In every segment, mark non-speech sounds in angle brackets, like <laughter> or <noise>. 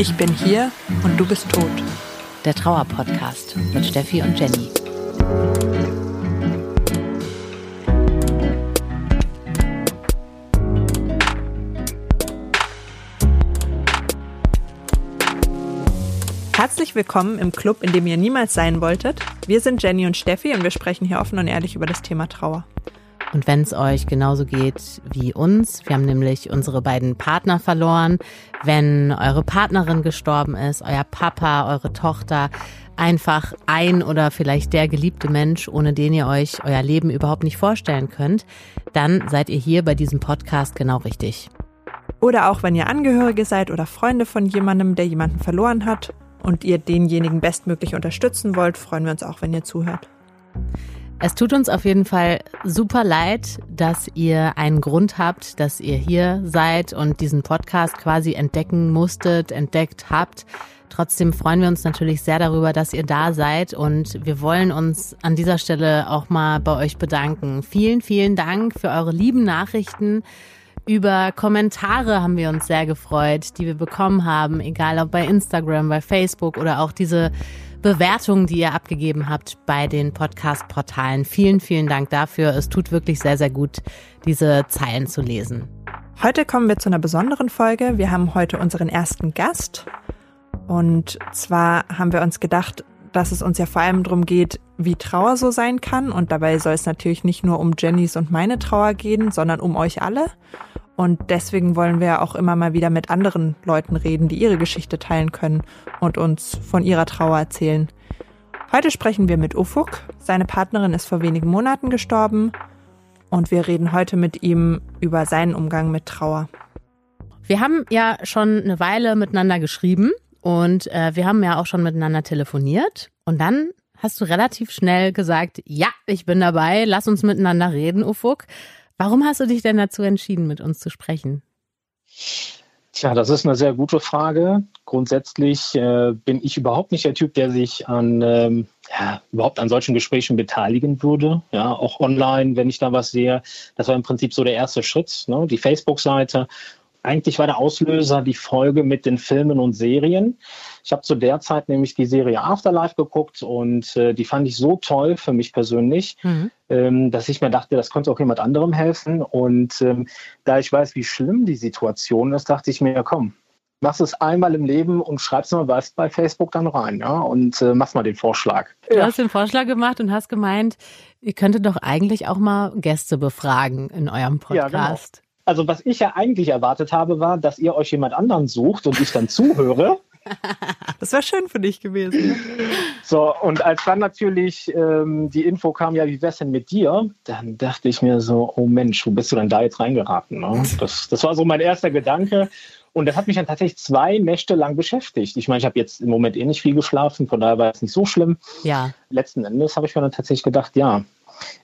Ich bin hier und du bist tot. Der Trauer-Podcast mit Steffi und Jenny. Herzlich willkommen im Club, in dem ihr niemals sein wolltet. Wir sind Jenny und Steffi und wir sprechen hier offen und ehrlich über das Thema Trauer. Und wenn es euch genauso geht wie uns, wir haben nämlich unsere beiden Partner verloren, wenn eure Partnerin gestorben ist, euer Papa, eure Tochter, einfach ein oder vielleicht der geliebte Mensch, ohne den ihr euch euer Leben überhaupt nicht vorstellen könnt, dann seid ihr hier bei diesem Podcast genau richtig. Oder auch wenn ihr Angehörige seid oder Freunde von jemandem, der jemanden verloren hat und ihr denjenigen bestmöglich unterstützen wollt, freuen wir uns auch, wenn ihr zuhört. Es tut uns auf jeden Fall super leid, dass ihr einen Grund habt, dass ihr hier seid und diesen Podcast quasi entdecken musstet, entdeckt habt. Trotzdem freuen wir uns natürlich sehr darüber, dass ihr da seid und wir wollen uns an dieser Stelle auch mal bei euch bedanken. Vielen, vielen Dank für eure lieben Nachrichten. Über Kommentare haben wir uns sehr gefreut, die wir bekommen haben, egal ob bei Instagram, bei Facebook oder auch diese Bewertungen, die ihr abgegeben habt bei den Podcast-Portalen. Vielen, vielen Dank dafür. Es tut wirklich sehr, sehr gut, diese Zeilen zu lesen. Heute kommen wir zu einer besonderen Folge. Wir haben heute unseren ersten Gast. Und zwar haben wir uns gedacht, dass es uns ja vor allem darum geht, wie Trauer so sein kann. Und dabei soll es natürlich nicht nur um Jennys und meine Trauer gehen, sondern um euch alle. Und deswegen wollen wir auch immer mal wieder mit anderen Leuten reden, die ihre Geschichte teilen können und uns von ihrer Trauer erzählen. Heute sprechen wir mit Ufuk. Seine Partnerin ist vor wenigen Monaten gestorben und wir reden heute mit ihm über seinen Umgang mit Trauer. Wir haben ja schon eine Weile miteinander geschrieben und äh, wir haben ja auch schon miteinander telefoniert und dann hast du relativ schnell gesagt, ja, ich bin dabei, lass uns miteinander reden, Ufuk. Warum hast du dich denn dazu entschieden, mit uns zu sprechen? Tja, das ist eine sehr gute Frage. Grundsätzlich äh, bin ich überhaupt nicht der Typ, der sich an ähm, ja, überhaupt an solchen Gesprächen beteiligen würde. Ja, auch online, wenn ich da was sehe. Das war im Prinzip so der erste Schritt, ne? die Facebook-Seite. Eigentlich war der Auslöser die Folge mit den Filmen und Serien. Ich habe zu der Zeit nämlich die Serie Afterlife geguckt und äh, die fand ich so toll für mich persönlich, mhm. ähm, dass ich mir dachte, das könnte auch jemand anderem helfen. Und ähm, da ich weiß, wie schlimm die Situation ist, dachte ich mir, ja komm, machst es einmal im Leben und schreibst mal was bei Facebook dann rein, ja, und äh, mach mal den Vorschlag. Du ja. hast den Vorschlag gemacht und hast gemeint, ihr könntet doch eigentlich auch mal Gäste befragen in eurem Podcast. Ja, genau. Also was ich ja eigentlich erwartet habe, war, dass ihr euch jemand anderen sucht und ich dann zuhöre. <laughs> Das wäre schön für dich gewesen. So, und als dann natürlich ähm, die Info kam, ja, wie wär's denn mit dir? Dann dachte ich mir so, oh Mensch, wo bist du denn da jetzt reingeraten? Ne? Das, das war so mein erster Gedanke. Und das hat mich dann tatsächlich zwei Nächte lang beschäftigt. Ich meine, ich habe jetzt im Moment eh nicht viel geschlafen, von daher war es nicht so schlimm. Ja. Letzten Endes habe ich mir dann tatsächlich gedacht, ja,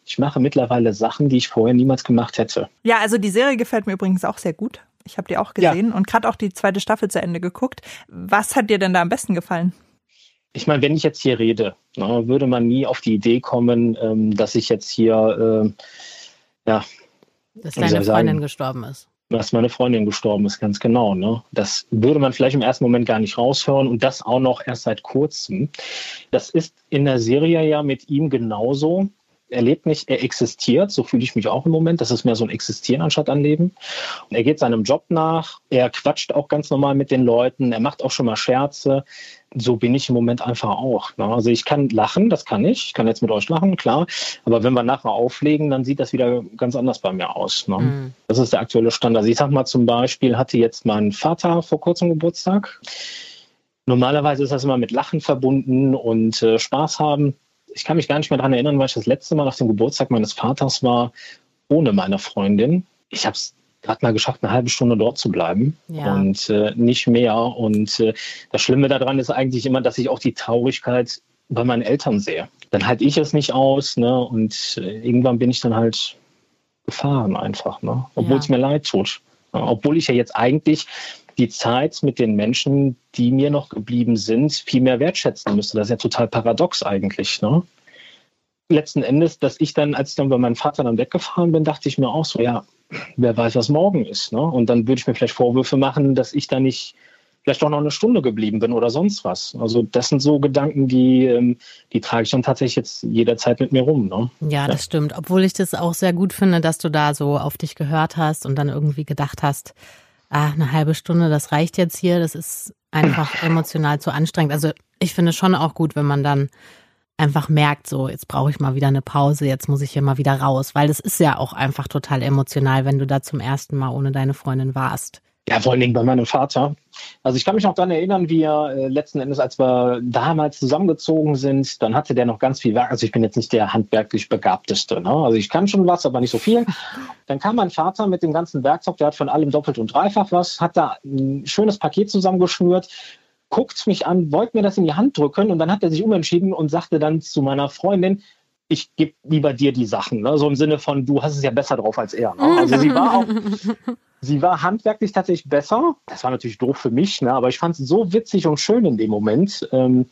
ich mache mittlerweile Sachen, die ich vorher niemals gemacht hätte. Ja, also die Serie gefällt mir übrigens auch sehr gut. Ich habe die auch gesehen ja. und gerade auch die zweite Staffel zu Ende geguckt. Was hat dir denn da am besten gefallen? Ich meine, wenn ich jetzt hier rede, ne, würde man nie auf die Idee kommen, ähm, dass ich jetzt hier, äh, ja. Dass deine Freundin sagen, gestorben ist. Dass meine Freundin gestorben ist, ganz genau. Ne? Das würde man vielleicht im ersten Moment gar nicht raushören und das auch noch erst seit kurzem. Das ist in der Serie ja mit ihm genauso er lebt nicht, er existiert, so fühle ich mich auch im Moment. Das ist mehr so ein Existieren anstatt ein Leben. Und er geht seinem Job nach, er quatscht auch ganz normal mit den Leuten, er macht auch schon mal Scherze. So bin ich im Moment einfach auch. Ne? Also ich kann lachen, das kann ich. Ich kann jetzt mit euch lachen, klar. Aber wenn wir nachher auflegen, dann sieht das wieder ganz anders bei mir aus. Ne? Mhm. Das ist der aktuelle Stand. Also ich sag mal zum Beispiel, hatte jetzt mein Vater vor kurzem Geburtstag. Normalerweise ist das immer mit Lachen verbunden und äh, Spaß haben ich kann mich gar nicht mehr daran erinnern, weil ich das letzte Mal nach dem Geburtstag meines Vaters war, ohne meine Freundin. Ich habe es gerade mal geschafft, eine halbe Stunde dort zu bleiben ja. und äh, nicht mehr. Und äh, das Schlimme daran ist eigentlich immer, dass ich auch die Traurigkeit bei meinen Eltern sehe. Dann halte ich es nicht aus, ne? Und äh, irgendwann bin ich dann halt gefahren einfach, ne? Obwohl ja. es mir leid tut. Obwohl ich ja jetzt eigentlich die Zeit mit den Menschen, die mir noch geblieben sind, viel mehr wertschätzen müsste. Das ist ja total paradox eigentlich. Ne? Letzten Endes, dass ich dann, als ich dann bei meinem Vater dann weggefahren bin, dachte ich mir auch so, ja, wer weiß, was morgen ist. Ne? Und dann würde ich mir vielleicht Vorwürfe machen, dass ich da nicht vielleicht doch noch eine Stunde geblieben bin oder sonst was. Also das sind so Gedanken, die, ähm, die trage ich dann tatsächlich jetzt jederzeit mit mir rum. Ne? Ja, das ja. stimmt. Obwohl ich das auch sehr gut finde, dass du da so auf dich gehört hast und dann irgendwie gedacht hast, ah, eine halbe Stunde, das reicht jetzt hier. Das ist einfach <laughs> emotional zu anstrengend. Also ich finde es schon auch gut, wenn man dann einfach merkt, so, jetzt brauche ich mal wieder eine Pause, jetzt muss ich hier mal wieder raus, weil das ist ja auch einfach total emotional, wenn du da zum ersten Mal ohne deine Freundin warst. Ja, vor allen Dingen bei meinem Vater. Also ich kann mich noch daran erinnern, wie äh, letzten Endes, als wir damals zusammengezogen sind, dann hatte der noch ganz viel Werk. Also ich bin jetzt nicht der handwerklich Begabteste. Ne? Also ich kann schon was, aber nicht so viel. <laughs> Dann kam mein Vater mit dem ganzen Werkzeug, der hat von allem doppelt und dreifach was, hat da ein schönes Paket zusammengeschnürt, guckt mich an, wollte mir das in die Hand drücken und dann hat er sich umentschieden und sagte dann zu meiner Freundin, ich gebe lieber dir die Sachen. Ne? So im Sinne von, du hast es ja besser drauf als er. Ne? Also sie war auch, <laughs> sie war handwerklich tatsächlich besser. Das war natürlich doof für mich, ne? aber ich fand es so witzig und schön in dem Moment. Ähm,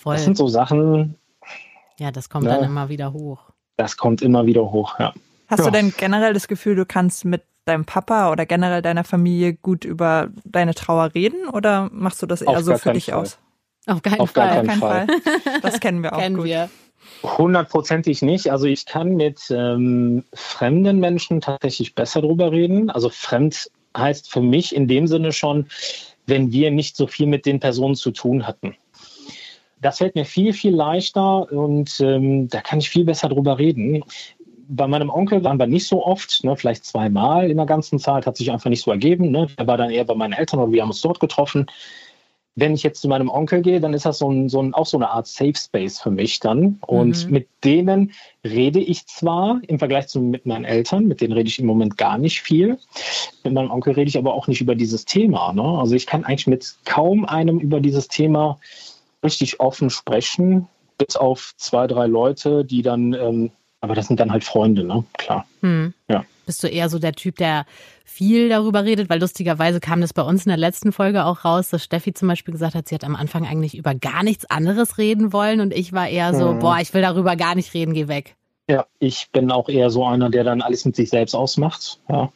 Voll. Das sind so Sachen. Ja, das kommt ne? dann immer wieder hoch. Das kommt immer wieder hoch, ja. Hast ja. du denn generell das Gefühl, du kannst mit deinem Papa oder generell deiner Familie gut über deine Trauer reden oder machst du das eher Auf so für dich Fall. aus? Auf keinen Auf Fall. Auf keinen Fall. Fall. Das kennen wir auch <laughs> kennen gut. Wir. Hundertprozentig nicht. Also ich kann mit ähm, fremden Menschen tatsächlich besser drüber reden. Also fremd heißt für mich in dem Sinne schon, wenn wir nicht so viel mit den Personen zu tun hatten. Das fällt mir viel, viel leichter und ähm, da kann ich viel besser drüber reden. Bei meinem Onkel waren wir nicht so oft, ne, vielleicht zweimal in der ganzen Zeit, hat sich einfach nicht so ergeben. Ne. Er war dann eher bei meinen Eltern oder wir haben uns dort getroffen wenn ich jetzt zu meinem Onkel gehe, dann ist das so ein, so ein, auch so eine Art Safe Space für mich dann. Und mhm. mit denen rede ich zwar im Vergleich zu mit meinen Eltern, mit denen rede ich im Moment gar nicht viel. Mit meinem Onkel rede ich aber auch nicht über dieses Thema. Ne? Also ich kann eigentlich mit kaum einem über dieses Thema richtig offen sprechen, bis auf zwei, drei Leute, die dann, ähm, aber das sind dann halt Freunde, ne? Klar. Mhm. Ja. Bist du eher so der Typ, der viel darüber redet? Weil lustigerweise kam das bei uns in der letzten Folge auch raus, dass Steffi zum Beispiel gesagt hat, sie hat am Anfang eigentlich über gar nichts anderes reden wollen und ich war eher so, mhm. boah, ich will darüber gar nicht reden, geh weg. Ja, ich bin auch eher so einer, der dann alles mit sich selbst ausmacht. Ja.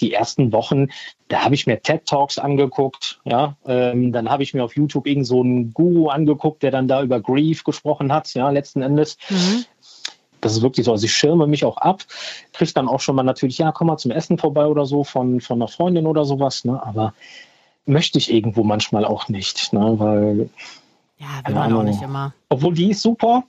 Die ersten Wochen, da habe ich mir TED Talks angeguckt. Ja, ähm, dann habe ich mir auf YouTube irgend so einen Guru angeguckt, der dann da über Grief gesprochen hat. Ja, letzten Endes. Mhm das ist wirklich so. Also ich schirme mich auch ab, kriege dann auch schon mal natürlich, ja, komm mal zum Essen vorbei oder so von, von einer Freundin oder sowas, ne? Aber möchte ich irgendwo manchmal auch nicht, ne? Weil. Ja, will man auch nicht immer. Obwohl die ist super.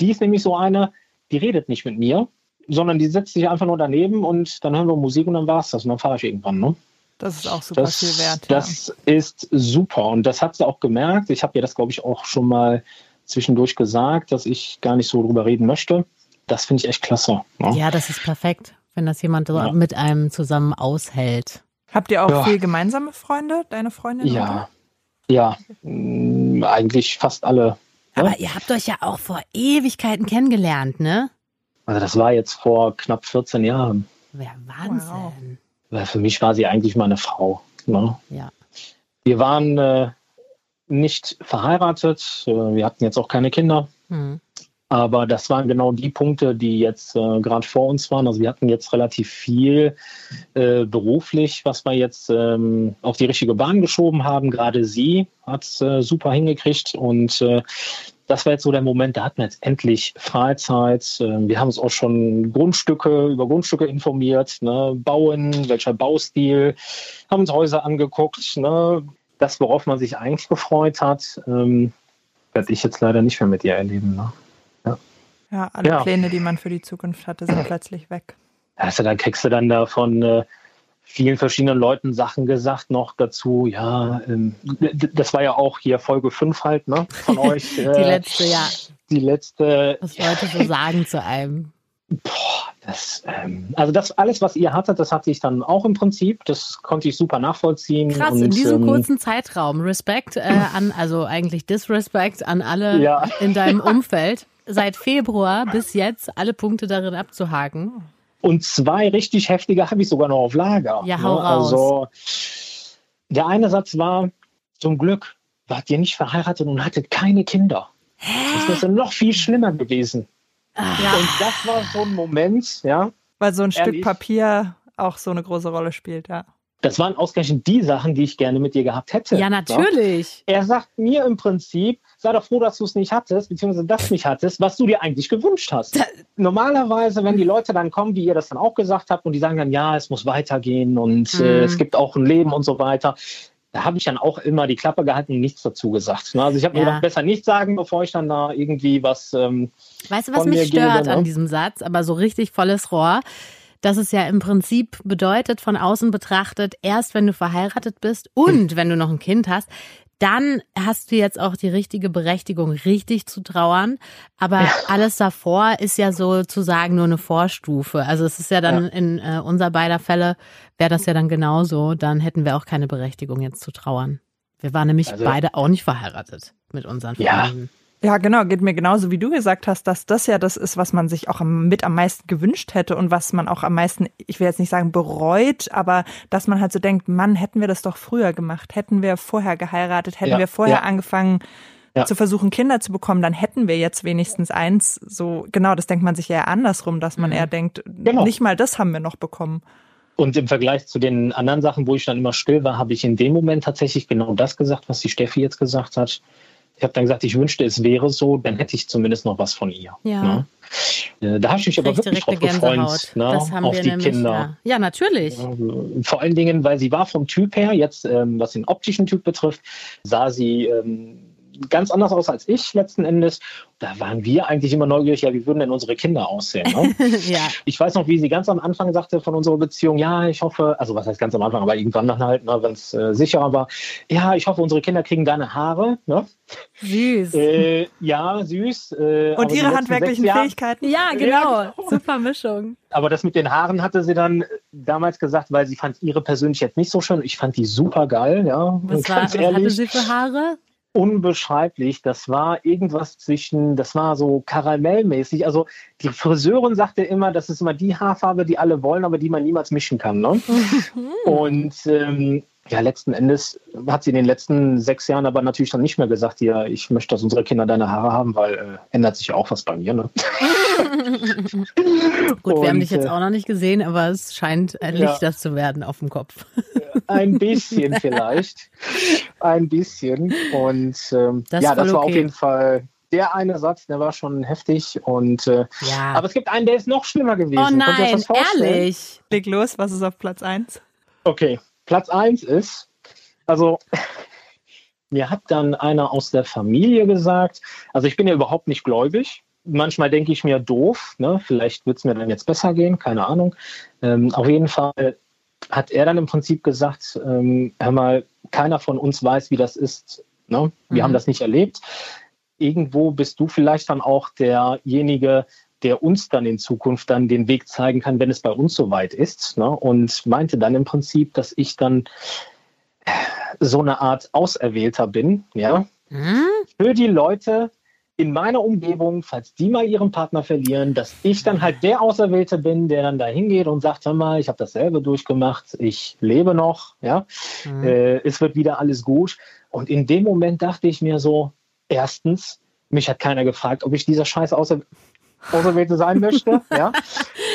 Die ist nämlich so eine, die redet nicht mit mir, sondern die setzt sich einfach nur daneben und dann hören wir Musik und dann war es das und dann fahre ich irgendwann, ne? Das ist auch super das, viel wert. Das ja. ist super und das hat sie auch gemerkt. Ich habe ihr das, glaube ich, auch schon mal zwischendurch gesagt, dass ich gar nicht so drüber reden möchte das finde ich echt klasse. Ne? Ja, das ist perfekt, wenn das jemand so ja. mit einem zusammen aushält. Habt ihr auch ja. viel gemeinsame Freunde, deine Freundin? Ja, oder? ja, mh, eigentlich fast alle. Ne? Aber ihr habt euch ja auch vor Ewigkeiten kennengelernt, ne? Also das war jetzt vor knapp 14 Jahren. Ja, Wahnsinn. Wow. Weil für mich war sie eigentlich meine Frau. Ne? Ja. Wir waren äh, nicht verheiratet, äh, wir hatten jetzt auch keine Kinder. Hm. Aber das waren genau die Punkte, die jetzt äh, gerade vor uns waren. Also wir hatten jetzt relativ viel äh, beruflich, was wir jetzt ähm, auf die richtige Bahn geschoben haben. Gerade sie hat es äh, super hingekriegt und äh, das war jetzt so der Moment, da hatten wir jetzt endlich Freizeit. Ähm, wir haben uns auch schon Grundstücke über Grundstücke informiert, ne? Bauen, welcher Baustil, haben uns Häuser angeguckt. Ne? Das, worauf man sich eigentlich gefreut hat, ähm, werde ich jetzt leider nicht mehr mit ihr erleben. Ne? Ja, alle ja. Pläne, die man für die Zukunft hatte, sind <clears throat> plötzlich weg. Also da kriegst du dann da von äh, vielen verschiedenen Leuten Sachen gesagt noch dazu. Ja, ähm, das war ja auch hier Folge 5 halt, ne, von <laughs> euch. Äh, die letzte, ja. Die letzte. Was Leute so sagen zu einem. Boah, das, ähm, also das alles, was ihr hattet, das hatte ich dann auch im Prinzip. Das konnte ich super nachvollziehen. Krass, und, in diesem ähm, kurzen Zeitraum. Respekt äh, an, also eigentlich Disrespect an alle ja. in deinem Umfeld seit Februar bis jetzt alle Punkte darin abzuhaken. Und zwei richtig heftige habe ich sogar noch auf Lager. Ja, hau ne? raus. Also, der eine Satz war, zum Glück wart ihr nicht verheiratet und hattet keine Kinder. Hä? Das wäre noch viel schlimmer gewesen. Ja. Und das war so ein Moment, ja. Weil so ein ehrlich, Stück Papier auch so eine große Rolle spielt, ja. Das waren ausgerechnet die Sachen, die ich gerne mit dir gehabt hätte. Ja, natürlich. Er sagt mir im Prinzip, sei doch froh, dass du es nicht hattest, beziehungsweise das nicht hattest, was du dir eigentlich gewünscht hast. Normalerweise, wenn die Leute dann kommen, wie ihr das dann auch gesagt habt, und die sagen dann, ja, es muss weitergehen und mhm. äh, es gibt auch ein Leben und so weiter, da habe ich dann auch immer die Klappe gehalten und nichts dazu gesagt. Ne? Also ich habe ja. mir gedacht, besser nichts sagen, bevor ich dann da irgendwie was. Ähm, weißt du, was mich stört gebe, ne? an diesem Satz, aber so richtig volles Rohr? dass es ja im Prinzip bedeutet, von außen betrachtet, erst wenn du verheiratet bist und wenn du noch ein Kind hast, dann hast du jetzt auch die richtige Berechtigung, richtig zu trauern. Aber ja. alles davor ist ja sozusagen nur eine Vorstufe. Also es ist ja dann ja. in äh, unser beider Fälle, wäre das ja dann genauso. Dann hätten wir auch keine Berechtigung, jetzt zu trauern. Wir waren nämlich also, beide auch nicht verheiratet mit unseren Familien. Ja. Ja, genau, geht mir genauso, wie du gesagt hast, dass das ja das ist, was man sich auch mit am meisten gewünscht hätte und was man auch am meisten, ich will jetzt nicht sagen bereut, aber dass man halt so denkt, Mann, hätten wir das doch früher gemacht, hätten wir vorher geheiratet, hätten ja, wir vorher ja. angefangen ja. zu versuchen, Kinder zu bekommen, dann hätten wir jetzt wenigstens eins. So, genau, das denkt man sich eher andersrum, dass man mhm. eher denkt, genau. nicht mal das haben wir noch bekommen. Und im Vergleich zu den anderen Sachen, wo ich dann immer still war, habe ich in dem Moment tatsächlich genau das gesagt, was die Steffi jetzt gesagt hat. Ich habe dann gesagt, ich wünschte, es wäre so, dann hätte ich zumindest noch was von ihr. Ja. Ne? Äh, da habe ich mich aber wirklich drauf gefreut, ne? auf die nämlich, Kinder. Ja. ja. natürlich. Vor allen Dingen, weil sie war vom Typ her, jetzt ähm, was den optischen Typ betrifft, sah sie ähm, ganz anders aus als ich letzten Endes. Da waren wir eigentlich immer neugierig, ja, wie würden denn unsere Kinder aussehen? Ne? <laughs> ja. Ich weiß noch, wie sie ganz am Anfang sagte von unserer Beziehung, ja, ich hoffe, also was heißt ganz am Anfang, aber irgendwann dann halt, ne, wenn es äh, sicherer war, ja, ich hoffe, unsere Kinder kriegen deine Haare. Ne? Süß. Äh, ja, süß. Äh, Und ihre handwerklichen Fähigkeiten. Ja, genau. Ja, genau. Super Mischung. Aber das mit den Haaren hatte sie dann damals gesagt, weil sie fand ihre persönlich jetzt nicht so schön. Ich fand die super geil, ja. Was, war, was hatte sie für Haare? Unbeschreiblich. Das war irgendwas zwischen, das war so karamellmäßig. Also die Friseurin sagte immer, das ist immer die Haarfarbe, die alle wollen, aber die man niemals mischen kann. Ne? <laughs> Und ähm, ja, letzten Endes hat sie in den letzten sechs Jahren aber natürlich dann nicht mehr gesagt, ja, ich möchte, dass unsere Kinder deine Haare haben, weil äh, ändert sich ja auch was bei mir. Ne? <laughs> <laughs> Gut, Und, wir haben dich jetzt äh, auch noch nicht gesehen, aber es scheint ein Lichter ja, zu werden auf dem Kopf. ein bisschen vielleicht. Ein bisschen. Und ähm, das ja, das war okay. auf jeden Fall der eine Satz, der war schon heftig. Und äh, ja. aber es gibt einen, der ist noch schlimmer gewesen. Oh nein, ehrlich. Leg los, was ist auf Platz 1? Okay. Platz 1 ist, also <laughs> mir hat dann einer aus der Familie gesagt, also ich bin ja überhaupt nicht gläubig. Manchmal denke ich mir doof, ne? vielleicht wird es mir dann jetzt besser gehen, keine Ahnung. Ähm, auf jeden Fall hat er dann im Prinzip gesagt, ähm, hör mal, keiner von uns weiß, wie das ist. Ne? Wir mhm. haben das nicht erlebt. Irgendwo bist du vielleicht dann auch derjenige, der uns dann in Zukunft dann den Weg zeigen kann, wenn es bei uns soweit ist. Ne? Und meinte dann im Prinzip, dass ich dann so eine Art Auserwählter bin, ja, mhm. für die Leute in meiner Umgebung, falls die mal ihren Partner verlieren, dass ich dann halt der Auserwählte bin, der dann da hingeht und sagt, hör mal, ich habe dasselbe durchgemacht, ich lebe noch, ja, mhm. äh, es wird wieder alles gut. Und in dem Moment dachte ich mir so, erstens, mich hat keiner gefragt, ob ich dieser scheiß Auserwählte Auserwählte sein möchte. <laughs> Ja?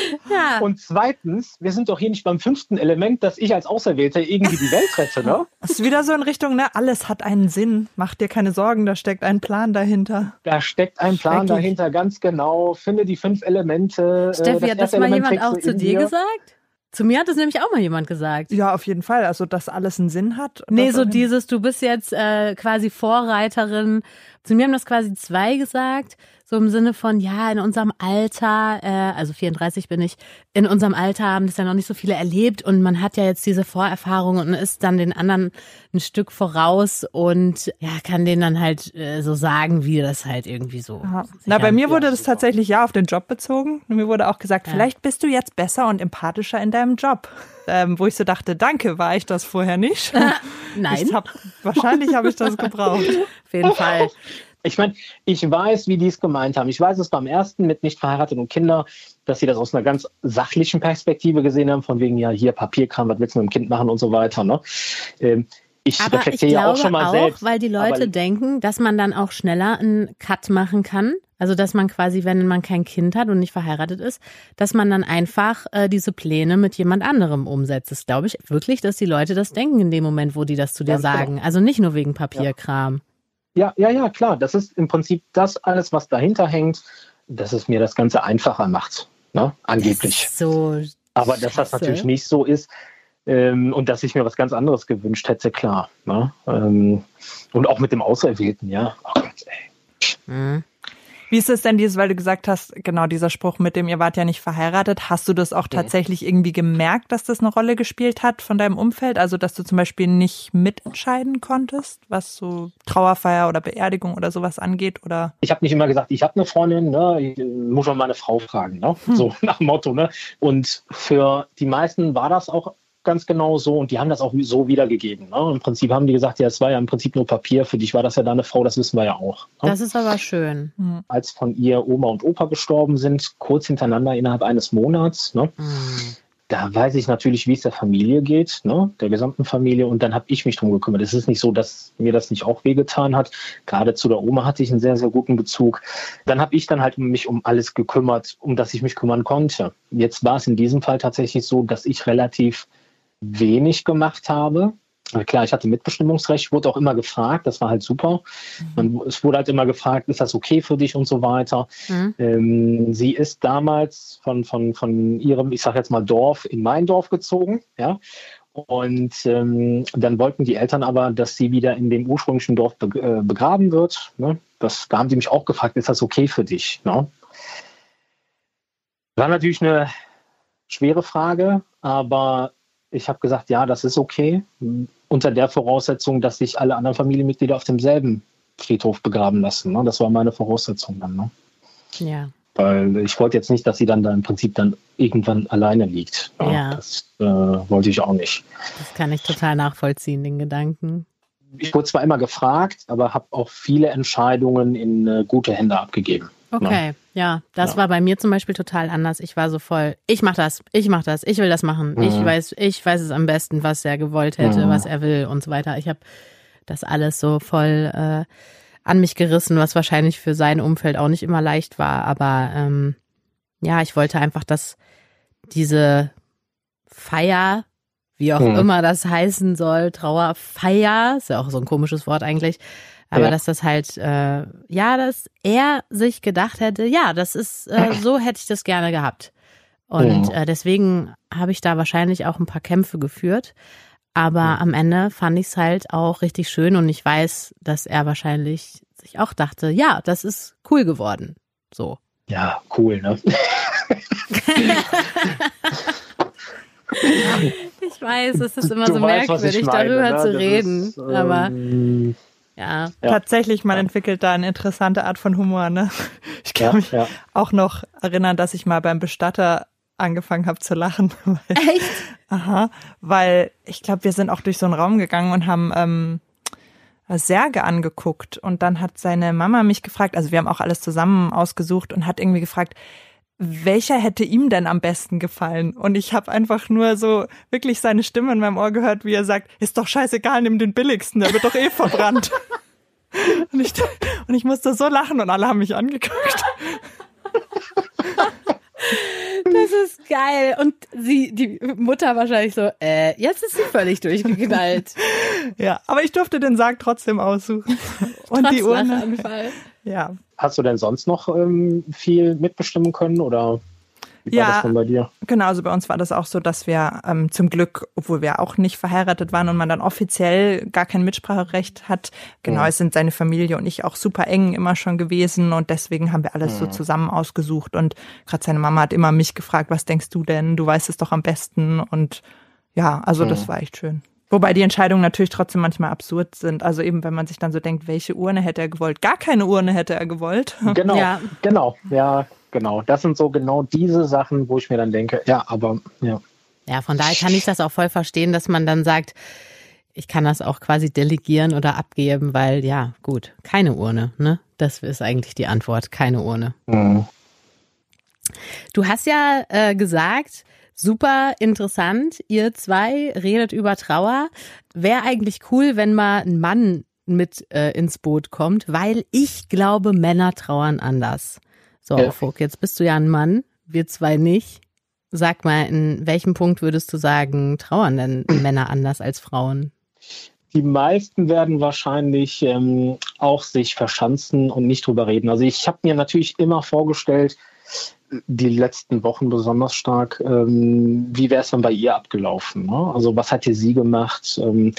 <laughs> ja. Und zweitens, wir sind doch hier nicht beim fünften Element, dass ich als Auserwählter irgendwie die Welt rette, ne? <laughs> Das ist wieder so in Richtung, ne, alles hat einen Sinn. Mach dir keine Sorgen, da steckt ein Plan dahinter. Da steckt ein Plan dahinter, ganz genau. Finde die fünf Elemente. Äh, Steffi, hat das mal Element jemand auch zu dir gesagt? Zu mir hat es nämlich auch mal jemand gesagt. Ja, auf jeden Fall. Also, dass alles einen Sinn hat. Nee, so dieses, du bist jetzt äh, quasi Vorreiterin. Zu mir haben das quasi zwei gesagt so im Sinne von, ja, in unserem Alter, äh, also 34 bin ich, in unserem Alter haben das ja noch nicht so viele erlebt und man hat ja jetzt diese Vorerfahrung und ist dann den anderen ein Stück voraus und ja, kann denen dann halt äh, so sagen, wie das halt irgendwie so. Na, bei mir wurde das tatsächlich ja auf den Job bezogen. Und mir wurde auch gesagt, ja. vielleicht bist du jetzt besser und empathischer in deinem Job. Ähm, wo ich so dachte, danke, war ich das vorher nicht? <laughs> Nein. Hab, wahrscheinlich habe ich das gebraucht. Auf jeden Fall. Ich meine, ich weiß, wie die es gemeint haben. Ich weiß es beim ersten mit nicht verheirateten und Kinder, dass sie das aus einer ganz sachlichen Perspektive gesehen haben, von wegen, ja, hier Papierkram, was willst du mit dem Kind machen und so weiter. Ne? Ähm, ich aber ich glaube auch, schon mal auch, selbst, weil die Leute denken, dass man dann auch schneller einen Cut machen kann. Also, dass man quasi, wenn man kein Kind hat und nicht verheiratet ist, dass man dann einfach äh, diese Pläne mit jemand anderem umsetzt. Das glaube ich wirklich, dass die Leute das denken in dem Moment, wo die das zu dir Ganz genau. sagen. Also nicht nur wegen Papierkram. Ja, ja, ja, klar. Das ist im Prinzip das alles, was dahinter hängt, dass es mir das Ganze einfacher macht. Ne? Angeblich. Das so Aber dass das natürlich nicht so ist ähm, und dass ich mir was ganz anderes gewünscht hätte, klar. Ne? Ähm, und auch mit dem Auserwählten, ja. Oh Gott, ey. Mhm. Wie ist es denn dieses, weil du gesagt hast, genau dieser Spruch mit dem, ihr wart ja nicht verheiratet, hast du das auch tatsächlich irgendwie gemerkt, dass das eine Rolle gespielt hat von deinem Umfeld? Also, dass du zum Beispiel nicht mitentscheiden konntest, was so Trauerfeier oder Beerdigung oder sowas angeht? Oder Ich habe nicht immer gesagt, ich habe eine Freundin, ne? ich äh, muss schon meine Frau fragen, ne? so <laughs> nach dem Motto. Ne? Und für die meisten war das auch ganz genau so und die haben das auch so wiedergegeben. Ne? Im Prinzip haben die gesagt, ja, es war ja im Prinzip nur Papier, für dich war das ja deine Frau, das wissen wir ja auch. Ne? Das ist aber schön. Als von ihr Oma und Opa gestorben sind, kurz hintereinander innerhalb eines Monats, ne? Mhm. da weiß ich natürlich, wie es der Familie geht, ne? der gesamten Familie. Und dann habe ich mich drum gekümmert. Es ist nicht so, dass mir das nicht auch wehgetan hat. Gerade zu der Oma hatte ich einen sehr, sehr guten Bezug. Dann habe ich dann halt mich um alles gekümmert, um das ich mich kümmern konnte. Jetzt war es in diesem Fall tatsächlich so, dass ich relativ wenig gemacht habe. Klar, ich hatte Mitbestimmungsrecht, wurde auch immer gefragt, das war halt super. Man, es wurde halt immer gefragt, ist das okay für dich und so weiter. Mhm. Ähm, sie ist damals von, von, von ihrem, ich sage jetzt mal Dorf, in mein Dorf gezogen, ja. Und ähm, dann wollten die Eltern aber, dass sie wieder in dem ursprünglichen Dorf be äh, begraben wird. Ne? Das, da haben sie mich auch gefragt, ist das okay für dich? Ne? War natürlich eine schwere Frage, aber ich habe gesagt, ja, das ist okay, unter der Voraussetzung, dass sich alle anderen Familienmitglieder auf demselben Friedhof begraben lassen. Ne? Das war meine Voraussetzung dann. Ne? Ja. Weil ich wollte jetzt nicht, dass sie dann da im Prinzip dann irgendwann alleine liegt. Ja. Das äh, wollte ich auch nicht. Das kann ich total nachvollziehen, den Gedanken. Ich wurde zwar immer gefragt, aber habe auch viele Entscheidungen in äh, gute Hände abgegeben. Okay, ja, das Ja. war bei mir zum Beispiel total anders. Ich war so voll, ich mach das, ich mach das, ich will das machen. Ich Mhm. weiß, ich weiß es am besten, was er gewollt hätte, Mhm. was er will und so weiter. Ich habe das alles so voll äh, an mich gerissen, was wahrscheinlich für sein Umfeld auch nicht immer leicht war. Aber ähm, ja, ich wollte einfach, dass diese Feier, wie auch Mhm. immer das heißen soll, Trauerfeier, ist ja auch so ein komisches Wort eigentlich, aber Ja. dass das halt, äh, ja, dass er sich gedacht hätte, ja, das ist, äh, <clears throat> so hätte ich das gerne gehabt. Und Mhm. äh, deswegen habe ich da wahrscheinlich auch ein paar Kämpfe geführt. Aber Mhm. am Ende fand ich es halt auch richtig schön und ich weiß, dass er wahrscheinlich sich auch dachte, ja, das ist cool geworden. So. Ja, cool, ne? <laughs> Ich weiß, es ist immer Du so weißt, merkwürdig, meine, darüber ne? zu reden. ist, aber ähm, ja. Ja. tatsächlich, man entwickelt da eine interessante Art von Humor. Ne? <laughs> Ich kann ja, mich ja. auch noch erinnern, dass ich mal beim Bestatter angefangen habe zu lachen. <laughs> Weil, Echt? aha, weil ich glaube, wir sind auch durch so einen Raum gegangen und haben ähm, Särge angeguckt. Und dann hat seine Mama mich gefragt, also wir haben auch alles zusammen ausgesucht und hat irgendwie gefragt, welcher hätte ihm denn am besten gefallen? Und ich habe einfach nur so wirklich seine Stimme in meinem Ohr gehört, wie er sagt, ist doch scheißegal, nimm den billigsten, der wird doch eh verbrannt. <laughs> und, ich, und ich musste so lachen und alle haben mich angeguckt. Das ist geil. Und sie, die Mutter wahrscheinlich so, äh, jetzt ist sie völlig durchgeknallt. <laughs> Ja, aber ich durfte den Sarg trotzdem aussuchen. <laughs> Und Trotz die Urne. Ja, Hast du denn sonst noch ähm, viel mitbestimmen können oder wie war Ja. das denn bei dir? Genau, also bei uns war das auch so, dass wir ähm, zum Glück, obwohl wir auch nicht verheiratet waren und man dann offiziell gar kein Mitspracherecht hat, genau, Ja. es sind seine Familie und ich auch super eng immer schon gewesen und deswegen haben wir alles so Ja. zusammen ausgesucht und gerade seine Mama hat immer mich gefragt, was denkst du denn? Du weißt es doch am besten und ja, also das Ja. war echt schön. Wobei die Entscheidungen natürlich trotzdem manchmal absurd sind. Also eben, wenn man sich dann so denkt, welche Urne hätte er gewollt? Gar keine Urne hätte er gewollt. <laughs> Genau, Ja. genau, ja, genau. Das sind so genau diese Sachen, wo ich mir dann denke, ja, aber ja. Ja, von daher kann ich das auch voll verstehen, dass man dann sagt, ich kann das auch quasi delegieren oder abgeben, weil ja, gut, keine Urne, ne? Das ist eigentlich die Antwort, keine Urne. Mhm. Du hast ja äh, gesagt, super interessant, ihr zwei redet über Trauer. Wäre eigentlich cool, wenn mal ein Mann mit äh, ins Boot kommt, weil ich glaube, Männer trauern anders. So, ja. Fok, jetzt bist du ja ein Mann, wir zwei nicht. Sag mal, in welchem Punkt würdest du sagen, trauern denn Männer anders als Frauen? Die meisten werden wahrscheinlich ähm, auch sich verschanzen und nicht drüber reden. Also ich habe mir natürlich immer vorgestellt, die letzten Wochen besonders stark, ähm, wie wäre es dann bei ihr abgelaufen? Ne? Also was hat sie gemacht? Ähm,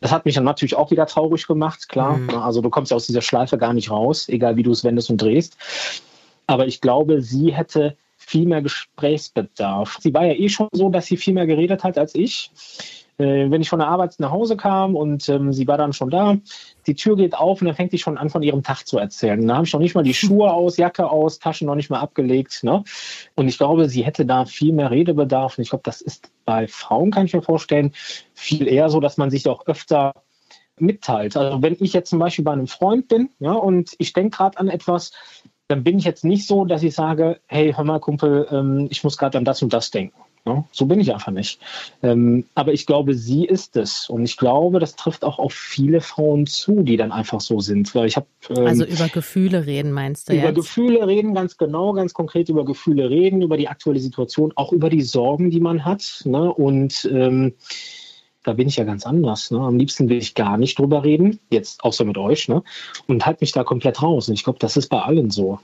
das hat mich dann natürlich auch wieder traurig gemacht, klar. Mhm. Also du kommst ja aus dieser Schleife gar nicht raus, egal wie du es wendest und drehst. Aber ich glaube, sie hätte viel mehr Gesprächsbedarf. Sie war ja eh schon so, dass sie viel mehr geredet hat als ich. Äh, wenn ich von der Arbeit nach Hause kam und ähm, sie war dann schon da, die Tür geht auf und dann fängt sie schon an, von ihrem Tag zu erzählen. Da habe ich noch nicht mal die <laughs> Schuhe aus, Jacke aus, Taschen noch nicht mal abgelegt. Ne? Und ich glaube, sie hätte da viel mehr Redebedarf. Und ich glaube, das ist bei Frauen, kann ich mir vorstellen, viel eher so, dass man sich auch öfter mitteilt. Also wenn ich jetzt zum Beispiel bei einem Freund bin ja, und ich denke gerade an etwas, dann bin ich jetzt nicht so, dass ich sage, hey, hör mal, Kumpel, ähm, ich muss gerade an das und das denken. Ja, so bin ich einfach nicht. Ähm, aber ich glaube, sie ist es. Und ich glaube, das trifft auch auf viele Frauen zu, die dann einfach so sind. Weil ich hab, ähm, also über Gefühle reden, meinst du? Über jetzt? Gefühle reden, ganz genau, ganz konkret über Gefühle reden, über die aktuelle Situation, auch über die Sorgen, die man hat. Ne? Und ähm, da bin ich ja ganz anders. Ne? Am liebsten will ich gar nicht drüber reden, jetzt außer mit euch, ne? und halt mich da komplett raus. Und ich glaube, das ist bei allen so.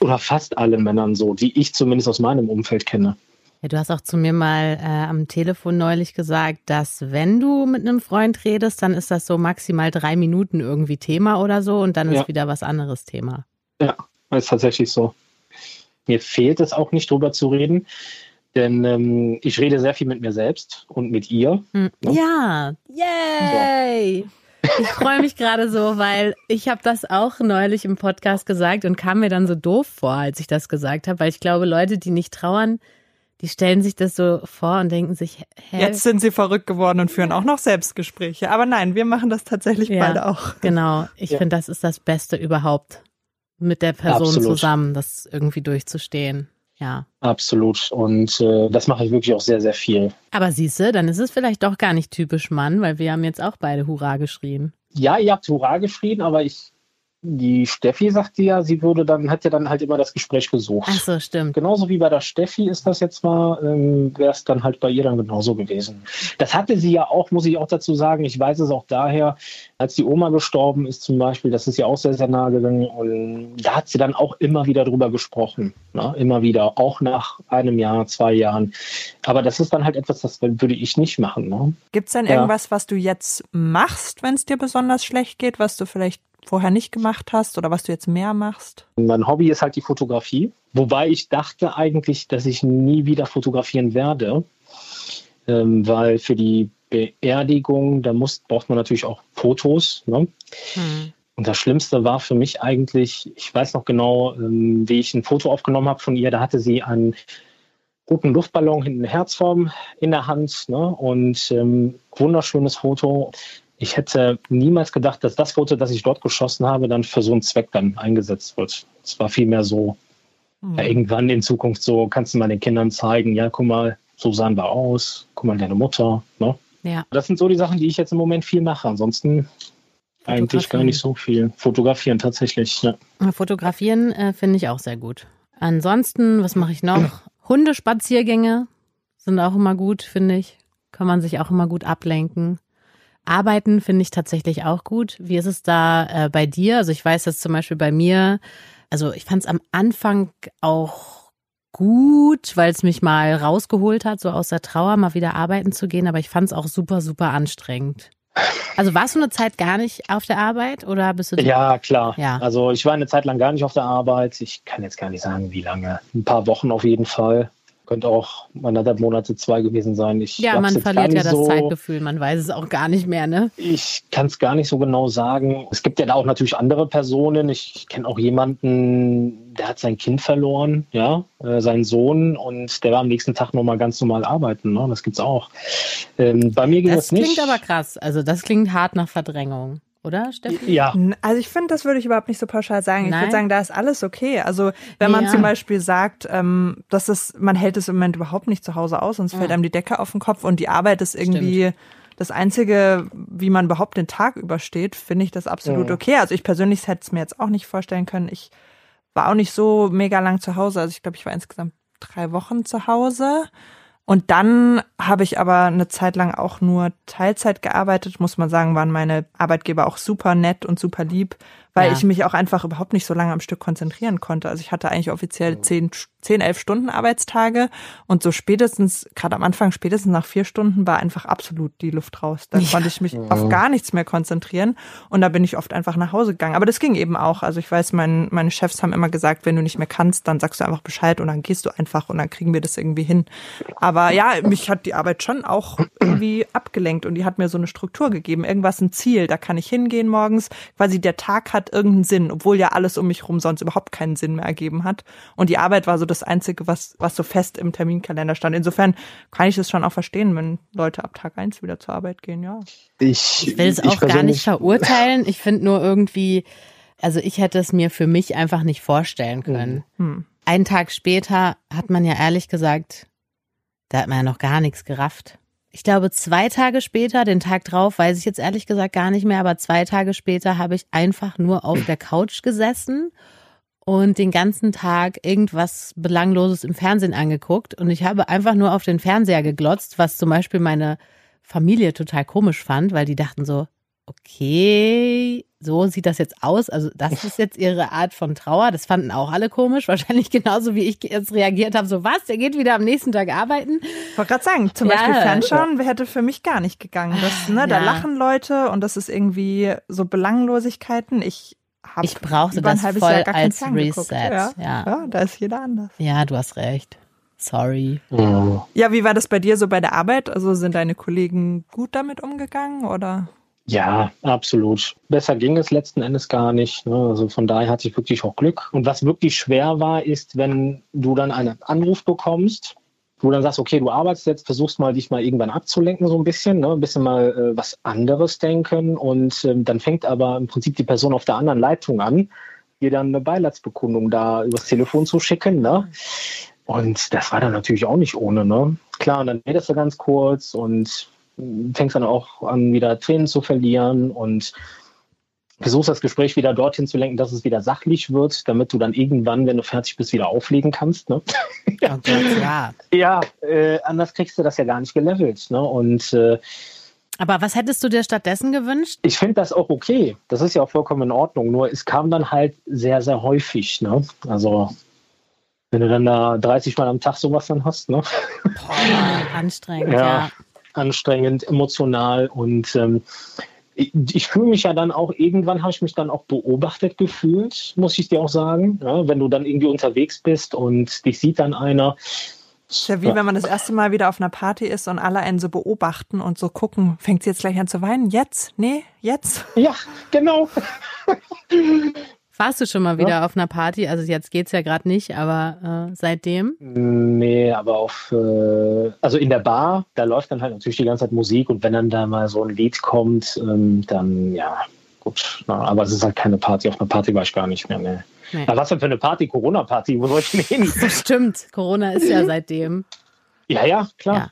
Oder fast allen Männern so, die ich zumindest aus meinem Umfeld kenne. Ja, du hast auch zu mir mal äh, am Telefon neulich gesagt, dass wenn du mit einem Freund redest, dann ist das so maximal drei Minuten irgendwie Thema oder so und dann ja. ist wieder was anderes Thema. Ja, ist tatsächlich so. Mir fehlt es auch nicht drüber zu reden. Denn ähm, ich rede sehr viel mit mir selbst und mit ihr. Hm. Ne? Ja, yay! So. Ich freue mich gerade so, weil ich habe das auch neulich im Podcast gesagt und kam mir dann so doof vor, als ich das gesagt habe, weil ich glaube, Leute, die nicht trauern, die stellen sich das so vor und denken sich, hä? Jetzt sind sie verrückt geworden und führen auch noch Selbstgespräche. Aber nein, wir machen das tatsächlich ja, beide auch. Genau. Ich ja. finde, das ist das Beste überhaupt, mit der Person Absolut. zusammen das irgendwie durchzustehen. Ja. Absolut. Und äh, das mache ich wirklich auch sehr, sehr viel. Aber siehst du, dann ist es vielleicht doch gar nicht typisch Mann, weil wir haben jetzt auch beide Hurra geschrien. Ja, ihr habt Hurra geschrien, aber ich die Steffi sagte ja, sie würde dann, hat ja dann halt immer das Gespräch gesucht. Ach so, stimmt. Genauso wie bei der Steffi ist das jetzt mal, ähm, wäre es dann halt bei ihr dann genauso gewesen. Das hatte sie ja auch, muss ich auch dazu sagen, ich weiß es auch daher, als die Oma gestorben ist zum Beispiel, das ist ja auch sehr, sehr nahe gegangen und da hat sie dann auch immer wieder drüber gesprochen. Ne? Immer wieder, auch nach einem Jahr, zwei Jahren. Aber das ist dann halt etwas, das würde ich nicht machen. Ne? Gibt es denn ja. irgendwas, was du jetzt machst, wenn es dir besonders schlecht geht, was du vielleicht vorher nicht gemacht hast oder was du jetzt mehr machst? Mein Hobby ist halt die Fotografie, wobei ich dachte eigentlich, dass ich nie wieder fotografieren werde, ähm, weil für die Beerdigung, da muss, braucht man natürlich auch Fotos. Ne? Hm. Und das Schlimmste war für mich eigentlich, ich weiß noch genau, ähm, wie ich ein Foto aufgenommen habe von ihr. Da hatte sie einen roten Luftballon in Herzform in der Hand ne? und ähm, wunderschönes Foto ich hätte niemals gedacht, dass das Foto, das ich dort geschossen habe, dann für so einen Zweck dann eingesetzt wird. Es war vielmehr so, mhm. ja, irgendwann in Zukunft so, kannst du mal den Kindern zeigen, ja, guck mal, so sahen wir aus, guck mal, deine Mutter. Ne? Ja. Das sind so die Sachen, die ich jetzt im Moment viel mache. Ansonsten eigentlich gar nicht so viel. Fotografieren tatsächlich, ja. Fotografieren äh, finde ich auch sehr gut. Ansonsten, was mache ich noch? <clears throat> Hundespaziergänge sind auch immer gut, finde ich. Kann man sich auch immer gut ablenken. Arbeiten finde ich tatsächlich auch gut. Wie ist es da äh, bei dir? Also ich weiß, dass zum Beispiel bei mir, also ich fand es am Anfang auch gut, weil es mich mal rausgeholt hat, so aus der Trauer mal wieder arbeiten zu gehen, aber ich fand es auch super, super anstrengend. Also warst du eine Zeit gar nicht auf der Arbeit oder bist du? Ja, klar. Ja. Also ich war eine Zeit lang gar nicht auf der Arbeit. Ich kann jetzt gar nicht sagen, wie lange. Ein paar Wochen auf jeden Fall. Könnte auch anderthalb Monate, zwei gewesen sein. Ich ja, man verliert ja das so, Zeitgefühl, man weiß es auch gar nicht mehr, ne? Ich kann es gar nicht so genau sagen. Es gibt ja da auch natürlich andere Personen. Ich kenne auch jemanden, der hat sein Kind verloren, ja, äh, seinen Sohn, und der war am nächsten Tag nochmal ganz normal arbeiten. Ne? Das gibt's auch. Ähm, bei mir ging das, das nicht. Das klingt aber krass. Also das klingt hart nach Verdrängung oder Steffi? Ja. Also ich finde, das würde ich überhaupt nicht so pauschal sagen. Nein. Ich würde sagen, da ist alles okay. Also wenn man ja. zum Beispiel sagt, ähm, dass es, man hält es im Moment überhaupt nicht zu Hause aus, sonst ja. fällt einem die Decke auf den Kopf und die Arbeit ist irgendwie Stimmt. das Einzige, wie man überhaupt den Tag übersteht, finde ich das absolut Mhm. okay. Also ich persönlich hätte es mir jetzt auch nicht vorstellen können. Ich war auch nicht so mega lang zu Hause. Also ich glaube, ich war insgesamt drei Wochen zu Hause. Und dann habe ich aber eine Zeit lang auch nur Teilzeit gearbeitet. Muss man sagen, waren meine Arbeitgeber auch super nett und super lieb, weil Ja. ich mich auch einfach überhaupt nicht so lange am Stück konzentrieren konnte. Also ich hatte eigentlich offiziell zehn, zehn elf Stunden Arbeitstage und so spätestens, gerade am Anfang, spätestens nach vier Stunden war einfach absolut die Luft raus. Dann Ja. konnte ich mich auf gar nichts mehr konzentrieren und da bin ich oft einfach nach Hause gegangen. Aber das ging eben auch. Also ich weiß, mein, meine Chefs haben immer gesagt, wenn du nicht mehr kannst, dann sagst du einfach Bescheid und dann gehst du einfach und dann kriegen wir das irgendwie hin. Aber ja, mich hat die Arbeit schon auch irgendwie abgelenkt und die hat mir so eine Struktur gegeben. Irgendwas ein Ziel, da kann ich hingehen morgens. Quasi der Tag hat irgendeinen Sinn, obwohl ja alles um mich rum sonst überhaupt keinen Sinn mehr ergeben hat. Und die Arbeit war so das Einzige, was, was so fest im Terminkalender stand. Insofern kann ich es schon auch verstehen, wenn Leute ab Tag eins wieder zur Arbeit gehen, ja. Ich, Ich will es auch gar nicht verurteilen. Ich finde nur irgendwie, also ich hätte es mir für mich einfach nicht vorstellen können. Hm. Einen Tag später hat man ja ehrlich gesagt, da hat man ja noch gar nichts gerafft. Ich glaube, zwei Tage später, den Tag drauf, weiß ich jetzt ehrlich gesagt gar nicht mehr, aber zwei Tage später habe ich einfach nur auf der Couch gesessen und den ganzen Tag irgendwas Belangloses im Fernsehen angeguckt. Und ich habe einfach nur auf den Fernseher geglotzt, was zum Beispiel meine Familie total komisch fand, weil die dachten so, okay, so sieht das jetzt aus. Also das ist jetzt ihre Art von Trauer. Das fanden auch alle komisch. <laughs> Wahrscheinlich genauso wie ich jetzt reagiert habe. So was, der geht wieder am nächsten Tag arbeiten. Ich wollte gerade sagen, zum Ja. Beispiel Fernschauen hätte für mich gar nicht gegangen. Das, ne, Da Ja. lachen Leute und das ist irgendwie so Belanglosigkeiten. Ich habe Ich brauchte über ein das halbes voll Jahr gar keinen als. Reset. Ja. Ja. ja, da ist jeder anders. Ja, du hast recht. Sorry. Mhm. Ja, wie war das bei dir so bei der Arbeit? Also sind deine Kollegen gut damit umgegangen oder? Ja, absolut. Besser ging es letzten Endes gar nicht. Ne? Also von daher hatte ich wirklich auch Glück. Und was wirklich schwer war, ist, wenn du dann einen Anruf bekommst, du dann sagst, okay, du arbeitest jetzt, versuchst mal dich mal irgendwann abzulenken so ein bisschen, ne? ein bisschen mal äh, was anderes denken und ähm, dann fängt aber im Prinzip die Person auf der anderen Leitung an, dir dann eine Beileidsbekundung da übers Telefon zu schicken. Ne? Und das war dann natürlich auch nicht ohne. Ne? Klar, und dann redest du ganz kurz und fängst dann auch an, wieder Tränen zu verlieren und versuchst das Gespräch wieder dorthin zu lenken, dass es wieder sachlich wird, damit du dann irgendwann, wenn du fertig bist, wieder auflegen kannst. Ne? Ja. <laughs> Ja, äh, anders kriegst du das ja gar nicht gelevelt. Ne? Und äh, Aber was hättest du dir stattdessen gewünscht? ich finde das auch okay. Das ist ja auch vollkommen in Ordnung. Nur es kam dann halt sehr, sehr häufig. Ne? Also wenn du dann da 30 Mal am Tag sowas dann hast, ne? Boah, anstrengend, Ja. ja. Anstrengend, emotional und ähm, ich, fühle mich ja dann auch, irgendwann habe ich mich dann auch beobachtet gefühlt, muss ich dir auch sagen. Ja, wenn du dann irgendwie unterwegs bist und dich sieht dann einer. Ist ja wie wenn man das erste Mal wieder auf einer Party ist und alle einen so beobachten und so gucken, fängt sie jetzt gleich an zu weinen? Jetzt? Nee, jetzt? Ja, genau. <laughs> Warst du schon mal wieder auf einer Party? Also jetzt geht's ja gerade nicht, aber äh, seitdem? Nee, aber auf, äh, also in der Bar, da läuft dann halt natürlich die ganze Zeit Musik und wenn dann da mal so ein Lied kommt, ähm, dann ja, gut. Na, aber es ist halt keine Party. Auf einer Party war ich gar nicht mehr. Nee. Nee. Na, was denn für eine Party? Corona-Party? Wo soll ich denn hin? <laughs> Stimmt, Corona ist ja seitdem. Ja, ja, klar. Ja.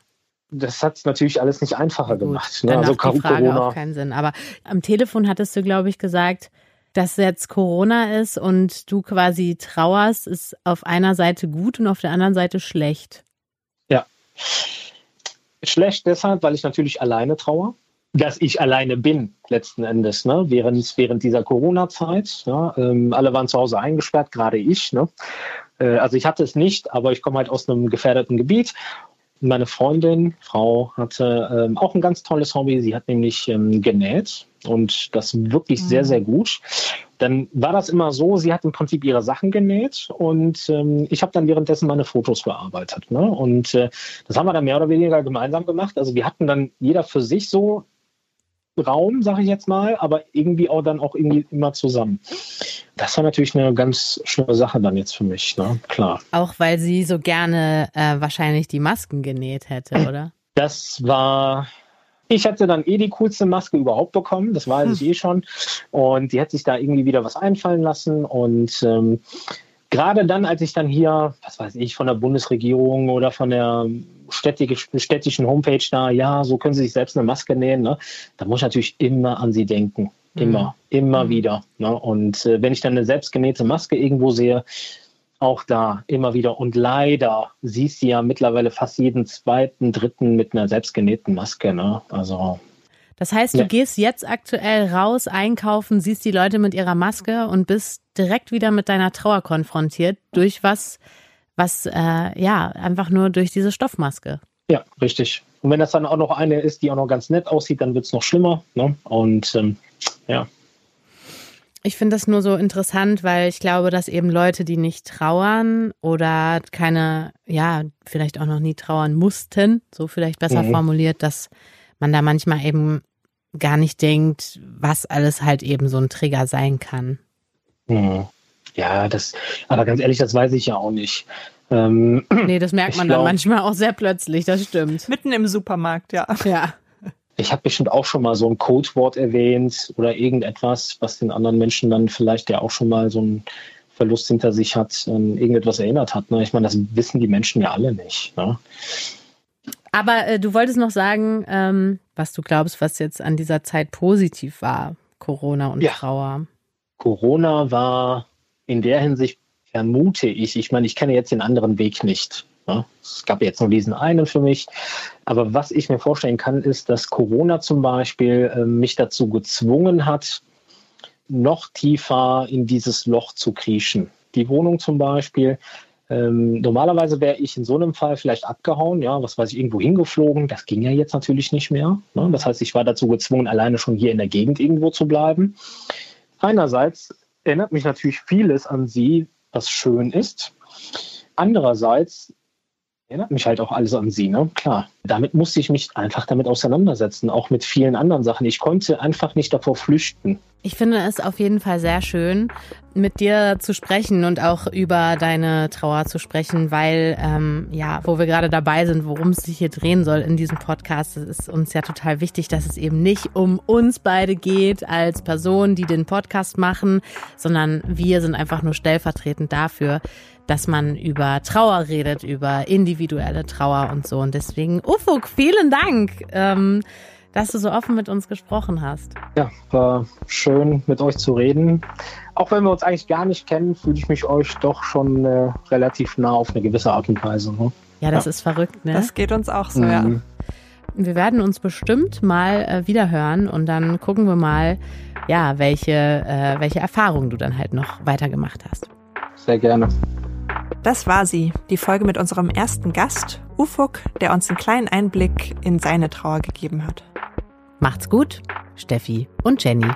Das hat es natürlich alles nicht einfacher Gut, gemacht. Ne? dann Also die Frage Corona. auch keinen Sinn. Aber am Telefon hattest du, glaube ich, gesagt, dass jetzt Corona ist und du quasi trauerst, ist auf einer Seite gut und auf der anderen Seite schlecht. Schlecht deshalb, weil ich natürlich alleine traue. Dass ich alleine bin, letzten Endes, ne? während, während dieser Corona-Zeit. Ja? Ähm, alle waren zu Hause eingesperrt, gerade ich. Ne? Äh, also ich hatte es nicht, aber ich komme halt aus einem gefährdeten Gebiet. Meine Freundin, Frau, hatte ähm, auch ein ganz tolles Hobby. Sie hat nämlich ähm, genäht und das wirklich sehr, sehr gut. Dann war das immer so, sie hat im Prinzip ihre Sachen genäht und ähm, ich habe dann währenddessen meine Fotos bearbeitet. Ne? Und äh, das haben wir dann mehr oder weniger gemeinsam gemacht. Also wir hatten dann jeder für sich so Raum, sage ich jetzt mal, aber irgendwie auch dann auch irgendwie immer zusammen. Das war natürlich eine ganz schlimme Sache dann jetzt für mich, ne? Klar. Auch weil sie so gerne äh, wahrscheinlich die Masken genäht hätte, oder? Das war. Ich hatte dann eh die coolste Maske überhaupt bekommen, das weiß ich eh schon. Und die hat sich da irgendwie wieder was einfallen lassen. Und ähm, gerade dann, als ich dann hier, was weiß ich, von der Bundesregierung oder von der städtischen Homepage da, ja, so können Sie sich selbst eine Maske nähen, ne? da muss ich natürlich immer an Sie denken. Immer, mhm. immer mhm. wieder. Ne? Und äh, wenn ich dann eine selbstgenähte Maske irgendwo sehe, auch da immer wieder. Und leider siehst du ja mittlerweile fast jeden zweiten, dritten mit einer selbstgenähten Maske. Ne? Also das heißt, du ja. gehst jetzt aktuell raus, einkaufen, siehst die Leute mit ihrer Maske und bist direkt wieder mit deiner Trauer konfrontiert durch was, was äh, ja einfach nur durch diese Stoffmaske. Ja, richtig. Und wenn das dann auch noch eine ist, die auch noch ganz nett aussieht, dann wird es noch schlimmer. Ne? Und ähm, ja. Ich finde das nur so interessant, weil ich glaube, dass eben Leute, die nicht trauern oder keine, ja, vielleicht auch noch nie trauern mussten, so vielleicht besser mhm. formuliert, dass man da manchmal eben gar nicht denkt, was alles halt eben so ein Trigger sein kann. Mhm. Ja, das, aber ganz ehrlich, das weiß ich ja auch nicht. Ähm, <clears throat> nee, das merkt man glaub, dann manchmal auch sehr plötzlich, das stimmt. Mitten im Supermarkt, ja. <laughs> Ja. Ich habe bestimmt auch schon mal so ein Codewort erwähnt oder irgendetwas, was den anderen Menschen dann vielleicht ja auch schon mal so ein Verlust hinter sich hat, an irgendetwas erinnert hat. Ne? Ich meine, das wissen die Menschen ja alle nicht. Ne? Aber äh, du wolltest noch sagen, ähm, was du glaubst, was jetzt an dieser Zeit positiv war, Corona und ja. Trauer. Corona war in der Hinsicht, vermute ich, ich meine, ich kenne jetzt den anderen Weg nicht. Ja, es gab jetzt nur diesen einen für mich. Aber was ich mir vorstellen kann, ist, dass Corona zum Beispiel äh, mich dazu gezwungen hat, noch tiefer in dieses Loch zu kriechen. Die Wohnung zum Beispiel. Ähm, normalerweise wäre ich in so einem Fall vielleicht abgehauen, ja, was weiß ich, irgendwo hingeflogen. Das ging ja jetzt natürlich nicht mehr. Ne? Das heißt, ich war dazu gezwungen, alleine schon hier in der Gegend irgendwo zu bleiben. Einerseits erinnert mich natürlich vieles an sie, was schön ist. Andererseits erinnert mich halt auch alles an sie, ne? Klar. Damit musste ich mich einfach damit auseinandersetzen, auch mit vielen anderen Sachen. Ich konnte einfach nicht davor flüchten. Ich finde es auf jeden Fall sehr schön, mit dir zu sprechen und auch über deine Trauer zu sprechen, weil ähm, ja, wo wir gerade dabei sind, worum es sich hier drehen soll in diesem Podcast, das ist uns ja total wichtig, dass es eben nicht um uns beide geht als Personen, die den Podcast machen, sondern wir sind einfach nur stellvertretend dafür, dass man über Trauer redet, über individuelle Trauer und so. Und deswegen, Ufuk, vielen Dank, ähm, dass du so offen mit uns gesprochen hast. Ja, war schön mit euch zu reden. Auch wenn wir uns eigentlich gar nicht kennen, fühle ich mich euch doch schon äh, relativ nah auf eine gewisse Art und Weise. Ne? Ja, das ja. ist verrückt, ne? Das geht uns auch so, mhm. ja. Wir werden uns bestimmt mal äh, wieder hören und dann gucken wir mal, ja, welche, äh, welche Erfahrungen du dann halt noch weitergemacht hast. Sehr gerne. Das war sie, die Folge mit unserem ersten Gast, Ufuk, der uns einen kleinen Einblick in seine Trauer gegeben hat. Macht's gut, Steffi und Jenny.